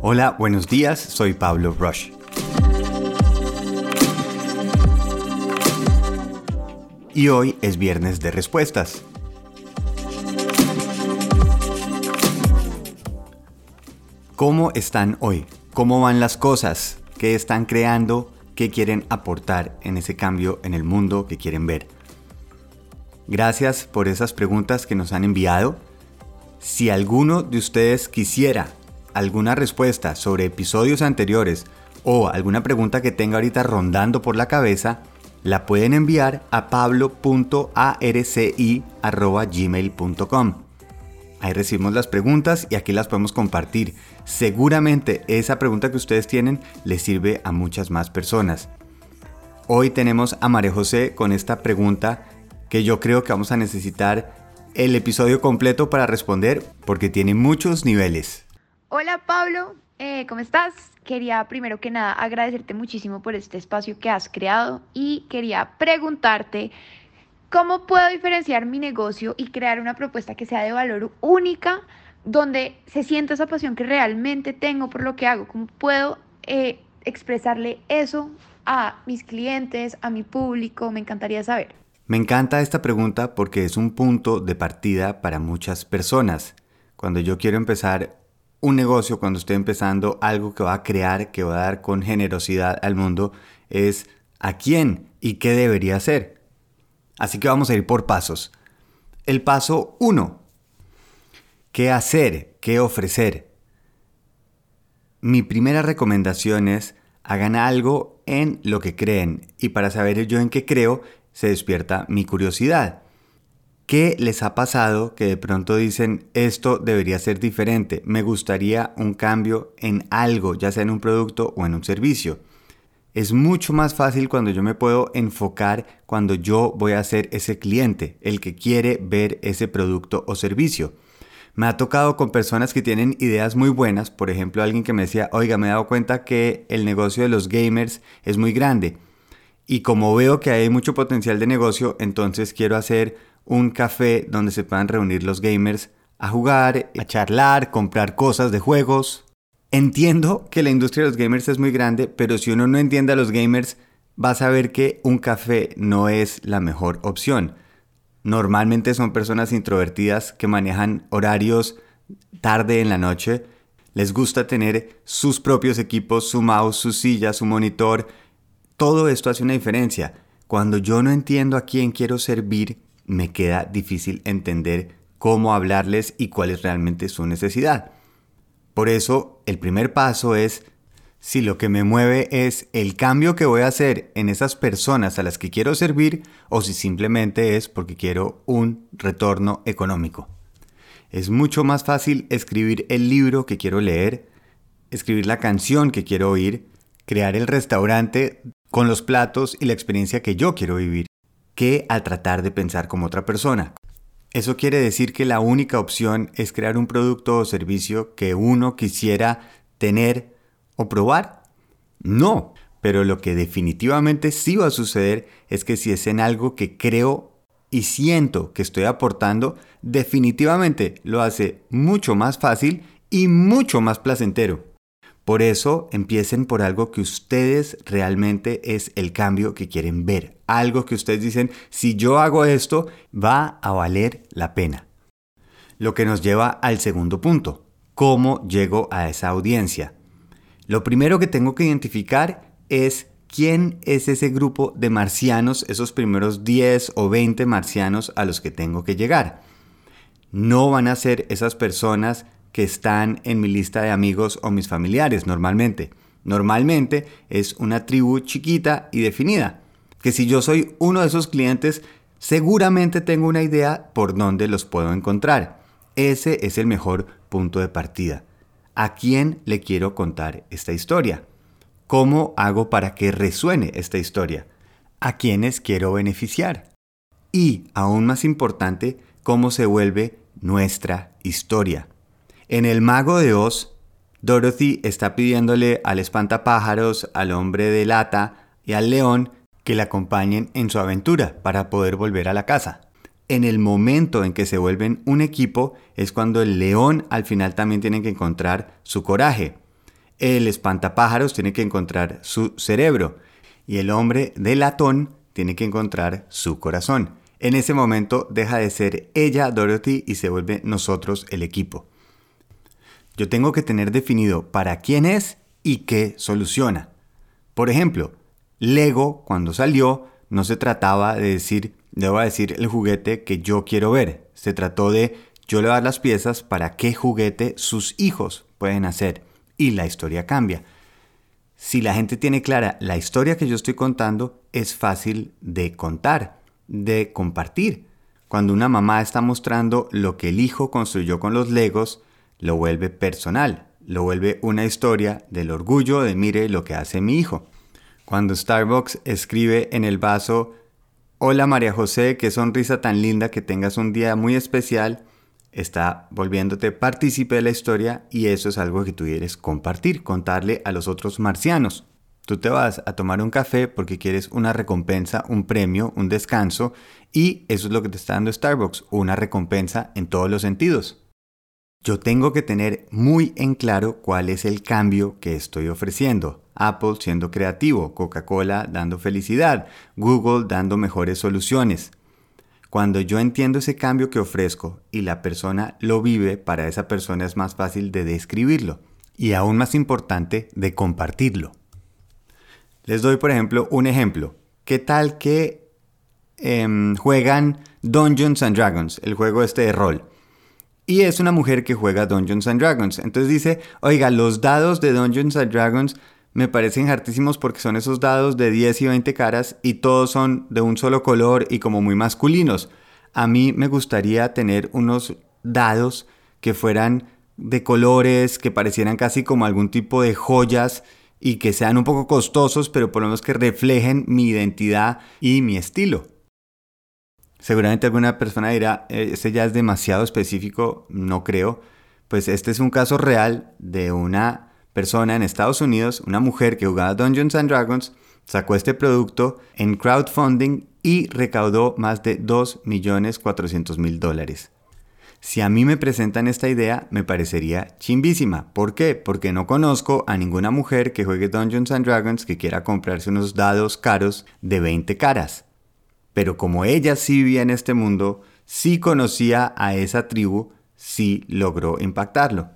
Hola, buenos días, soy Pablo Rush. Y hoy es viernes de respuestas. ¿Cómo están hoy? ¿Cómo van las cosas? ¿Qué están creando? ¿Qué quieren aportar en ese cambio en el mundo que quieren ver? Gracias por esas preguntas que nos han enviado. Si alguno de ustedes quisiera alguna respuesta sobre episodios anteriores o alguna pregunta que tenga ahorita rondando por la cabeza, la pueden enviar a pablo.arci.gmail.com. Ahí recibimos las preguntas y aquí las podemos compartir. Seguramente esa pregunta que ustedes tienen les sirve a muchas más personas. Hoy tenemos a María José con esta pregunta que yo creo que vamos a necesitar el episodio completo para responder porque tiene muchos niveles. Hola Pablo, eh, ¿cómo estás? Quería primero que nada agradecerte muchísimo por este espacio que has creado y quería preguntarte cómo puedo diferenciar mi negocio y crear una propuesta que sea de valor única, donde se sienta esa pasión que realmente tengo por lo que hago. ¿Cómo puedo eh, expresarle eso a mis clientes, a mi público? Me encantaría saber. Me encanta esta pregunta porque es un punto de partida para muchas personas. Cuando yo quiero empezar un negocio, cuando estoy empezando algo que va a crear, que va a dar con generosidad al mundo, es a quién y qué debería hacer. Así que vamos a ir por pasos. El paso 1. ¿Qué hacer? ¿Qué ofrecer? Mi primera recomendación es hagan algo en lo que creen y para saber yo en qué creo se despierta mi curiosidad. ¿Qué les ha pasado que de pronto dicen esto debería ser diferente? Me gustaría un cambio en algo, ya sea en un producto o en un servicio. Es mucho más fácil cuando yo me puedo enfocar cuando yo voy a ser ese cliente, el que quiere ver ese producto o servicio. Me ha tocado con personas que tienen ideas muy buenas, por ejemplo alguien que me decía, oiga, me he dado cuenta que el negocio de los gamers es muy grande y como veo que hay mucho potencial de negocio, entonces quiero hacer un café donde se puedan reunir los gamers a jugar, a charlar, comprar cosas de juegos. Entiendo que la industria de los gamers es muy grande, pero si uno no entiende a los gamers, va a saber que un café no es la mejor opción. Normalmente son personas introvertidas que manejan horarios tarde en la noche. Les gusta tener sus propios equipos, su mouse, su silla, su monitor. Todo esto hace una diferencia. Cuando yo no entiendo a quién quiero servir, me queda difícil entender cómo hablarles y cuál es realmente su necesidad. Por eso, el primer paso es si lo que me mueve es el cambio que voy a hacer en esas personas a las que quiero servir o si simplemente es porque quiero un retorno económico. Es mucho más fácil escribir el libro que quiero leer, escribir la canción que quiero oír, crear el restaurante con los platos y la experiencia que yo quiero vivir que al tratar de pensar como otra persona. Eso quiere decir que la única opción es crear un producto o servicio que uno quisiera tener o probar. No, pero lo que definitivamente sí va a suceder es que si es en algo que creo y siento que estoy aportando, definitivamente lo hace mucho más fácil y mucho más placentero. Por eso empiecen por algo que ustedes realmente es el cambio que quieren ver. Algo que ustedes dicen, si yo hago esto, va a valer la pena. Lo que nos lleva al segundo punto. ¿Cómo llego a esa audiencia? Lo primero que tengo que identificar es quién es ese grupo de marcianos, esos primeros 10 o 20 marcianos a los que tengo que llegar. No van a ser esas personas que están en mi lista de amigos o mis familiares normalmente. Normalmente es una tribu chiquita y definida, que si yo soy uno de esos clientes, seguramente tengo una idea por dónde los puedo encontrar. Ese es el mejor punto de partida. ¿A quién le quiero contar esta historia? ¿Cómo hago para que resuene esta historia? ¿A quiénes quiero beneficiar? Y, aún más importante, cómo se vuelve nuestra historia. En El Mago de Oz, Dorothy está pidiéndole al espantapájaros, al hombre de lata y al león que la acompañen en su aventura para poder volver a la casa. En el momento en que se vuelven un equipo es cuando el león al final también tiene que encontrar su coraje. El espantapájaros tiene que encontrar su cerebro y el hombre de latón tiene que encontrar su corazón. En ese momento deja de ser ella, Dorothy, y se vuelve nosotros el equipo. Yo tengo que tener definido para quién es y qué soluciona. Por ejemplo, Lego, cuando salió, no se trataba de decir, a decir el juguete que yo quiero ver. Se trató de, yo le dar las piezas para qué juguete sus hijos pueden hacer. Y la historia cambia. Si la gente tiene clara la historia que yo estoy contando, es fácil de contar de compartir. Cuando una mamá está mostrando lo que el hijo construyó con los legos, lo vuelve personal, lo vuelve una historia del orgullo de mire lo que hace mi hijo. Cuando Starbucks escribe en el vaso, hola María José, qué sonrisa tan linda que tengas un día muy especial, está volviéndote partícipe de la historia y eso es algo que tú quieres compartir, contarle a los otros marcianos. Tú te vas a tomar un café porque quieres una recompensa, un premio, un descanso y eso es lo que te está dando Starbucks, una recompensa en todos los sentidos. Yo tengo que tener muy en claro cuál es el cambio que estoy ofreciendo. Apple siendo creativo, Coca-Cola dando felicidad, Google dando mejores soluciones. Cuando yo entiendo ese cambio que ofrezco y la persona lo vive, para esa persona es más fácil de describirlo y aún más importante de compartirlo. Les doy, por ejemplo, un ejemplo. ¿Qué tal que em, juegan Dungeons and Dragons, el juego este de rol? Y es una mujer que juega Dungeons and Dragons. Entonces dice, oiga, los dados de Dungeons and Dragons me parecen hartísimos porque son esos dados de 10 y 20 caras y todos son de un solo color y como muy masculinos. A mí me gustaría tener unos dados que fueran de colores, que parecieran casi como algún tipo de joyas y que sean un poco costosos, pero por lo menos que reflejen mi identidad y mi estilo. Seguramente alguna persona dirá, este ya es demasiado específico, no creo. Pues este es un caso real de una persona en Estados Unidos, una mujer que jugaba Dungeons and Dragons, sacó este producto en crowdfunding y recaudó más de 2.400.000 dólares. Si a mí me presentan esta idea, me parecería chimbísima. ¿Por qué? Porque no conozco a ninguna mujer que juegue Dungeons and Dragons que quiera comprarse unos dados caros de 20 caras. Pero como ella sí vivía en este mundo, sí conocía a esa tribu, sí logró impactarlo.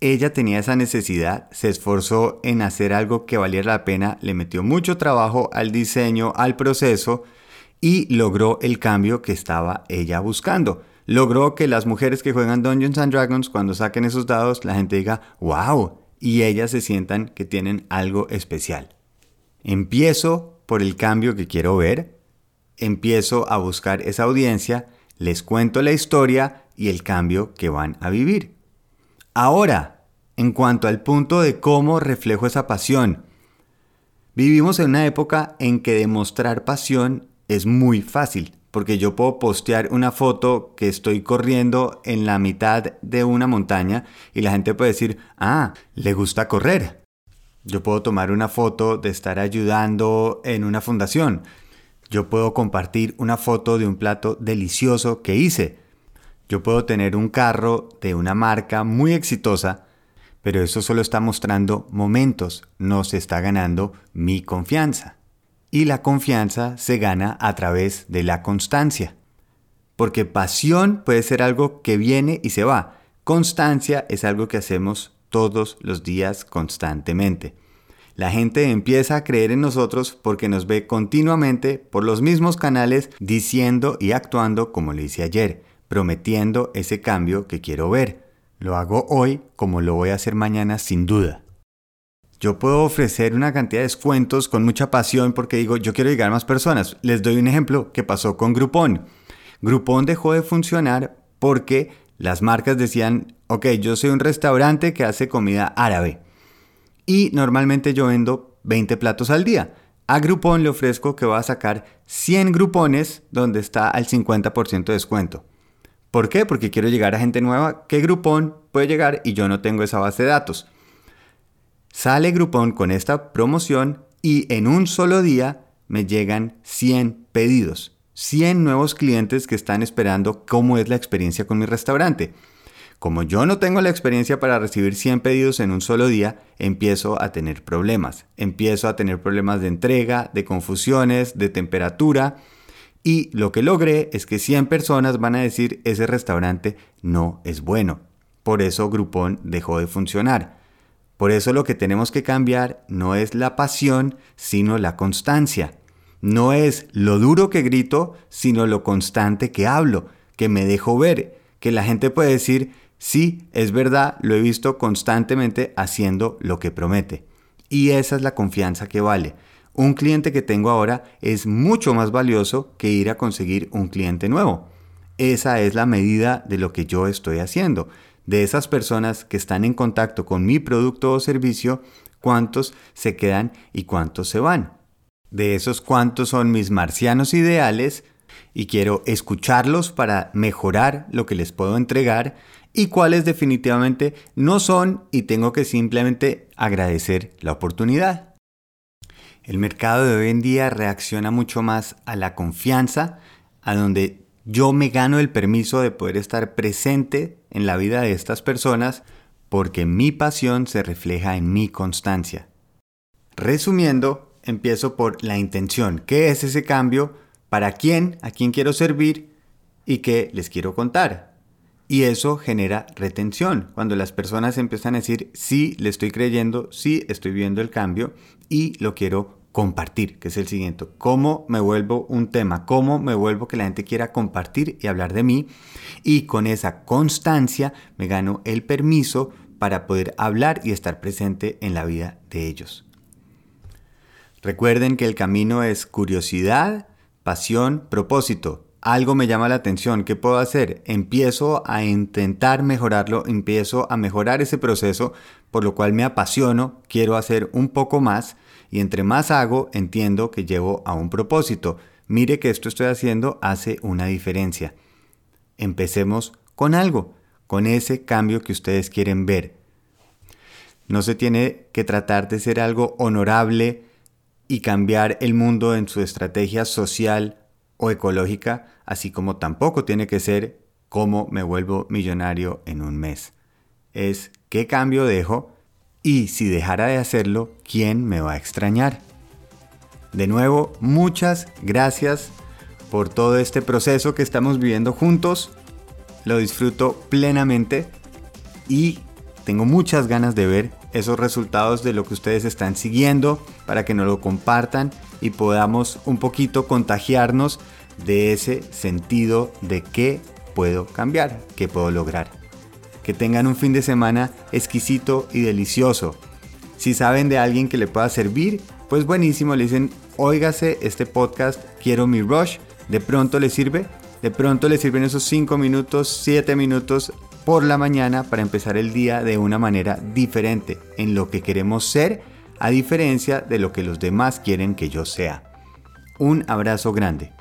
Ella tenía esa necesidad, se esforzó en hacer algo que valiera la pena, le metió mucho trabajo al diseño, al proceso y logró el cambio que estaba ella buscando logró que las mujeres que juegan Dungeons and Dragons, cuando saquen esos dados, la gente diga, wow, y ellas se sientan que tienen algo especial. Empiezo por el cambio que quiero ver, empiezo a buscar esa audiencia, les cuento la historia y el cambio que van a vivir. Ahora, en cuanto al punto de cómo reflejo esa pasión, vivimos en una época en que demostrar pasión es muy fácil porque yo puedo postear una foto que estoy corriendo en la mitad de una montaña y la gente puede decir, ah, le gusta correr. Yo puedo tomar una foto de estar ayudando en una fundación. Yo puedo compartir una foto de un plato delicioso que hice. Yo puedo tener un carro de una marca muy exitosa, pero eso solo está mostrando momentos, no se está ganando mi confianza. Y la confianza se gana a través de la constancia. Porque pasión puede ser algo que viene y se va. Constancia es algo que hacemos todos los días constantemente. La gente empieza a creer en nosotros porque nos ve continuamente por los mismos canales diciendo y actuando como le hice ayer, prometiendo ese cambio que quiero ver. Lo hago hoy como lo voy a hacer mañana sin duda. Yo puedo ofrecer una cantidad de descuentos con mucha pasión porque digo, yo quiero llegar a más personas. Les doy un ejemplo que pasó con Groupon. Groupon dejó de funcionar porque las marcas decían, ok, yo soy un restaurante que hace comida árabe y normalmente yo vendo 20 platos al día. A Groupon le ofrezco que va a sacar 100 grupones donde está al 50% de descuento. ¿Por qué? Porque quiero llegar a gente nueva que Groupon puede llegar y yo no tengo esa base de datos. Sale Groupon con esta promoción y en un solo día me llegan 100 pedidos. 100 nuevos clientes que están esperando cómo es la experiencia con mi restaurante. Como yo no tengo la experiencia para recibir 100 pedidos en un solo día, empiezo a tener problemas. Empiezo a tener problemas de entrega, de confusiones, de temperatura. Y lo que logré es que 100 personas van a decir ese restaurante no es bueno. Por eso Groupon dejó de funcionar. Por eso lo que tenemos que cambiar no es la pasión, sino la constancia. No es lo duro que grito, sino lo constante que hablo, que me dejo ver, que la gente puede decir, sí, es verdad, lo he visto constantemente haciendo lo que promete. Y esa es la confianza que vale. Un cliente que tengo ahora es mucho más valioso que ir a conseguir un cliente nuevo. Esa es la medida de lo que yo estoy haciendo de esas personas que están en contacto con mi producto o servicio, cuántos se quedan y cuántos se van. De esos cuántos son mis marcianos ideales y quiero escucharlos para mejorar lo que les puedo entregar y cuáles definitivamente no son y tengo que simplemente agradecer la oportunidad. El mercado de hoy en día reacciona mucho más a la confianza, a donde yo me gano el permiso de poder estar presente en la vida de estas personas porque mi pasión se refleja en mi constancia. Resumiendo, empiezo por la intención. ¿Qué es ese cambio? ¿Para quién? ¿A quién quiero servir? ¿Y qué les quiero contar? Y eso genera retención. Cuando las personas empiezan a decir, sí, le estoy creyendo, sí, estoy viendo el cambio y lo quiero compartir, que es el siguiente. ¿Cómo me vuelvo un tema? ¿Cómo me vuelvo que la gente quiera compartir y hablar de mí? Y con esa constancia me gano el permiso para poder hablar y estar presente en la vida de ellos. Recuerden que el camino es curiosidad, pasión, propósito. Algo me llama la atención, ¿qué puedo hacer? Empiezo a intentar mejorarlo, empiezo a mejorar ese proceso, por lo cual me apasiono, quiero hacer un poco más y entre más hago, entiendo que llevo a un propósito. Mire que esto estoy haciendo hace una diferencia. Empecemos con algo, con ese cambio que ustedes quieren ver. No se tiene que tratar de ser algo honorable y cambiar el mundo en su estrategia social o ecológica, así como tampoco tiene que ser cómo me vuelvo millonario en un mes. Es qué cambio dejo y si dejara de hacerlo, ¿quién me va a extrañar? De nuevo, muchas gracias por todo este proceso que estamos viviendo juntos. Lo disfruto plenamente y tengo muchas ganas de ver esos resultados de lo que ustedes están siguiendo para que nos lo compartan y podamos un poquito contagiarnos de ese sentido de qué puedo cambiar, qué puedo lograr que tengan un fin de semana exquisito y delicioso. Si saben de alguien que le pueda servir, pues buenísimo, le dicen, óigase este podcast, quiero mi rush, de pronto le sirve, de pronto le sirven esos 5 minutos, 7 minutos por la mañana para empezar el día de una manera diferente en lo que queremos ser, a diferencia de lo que los demás quieren que yo sea. Un abrazo grande.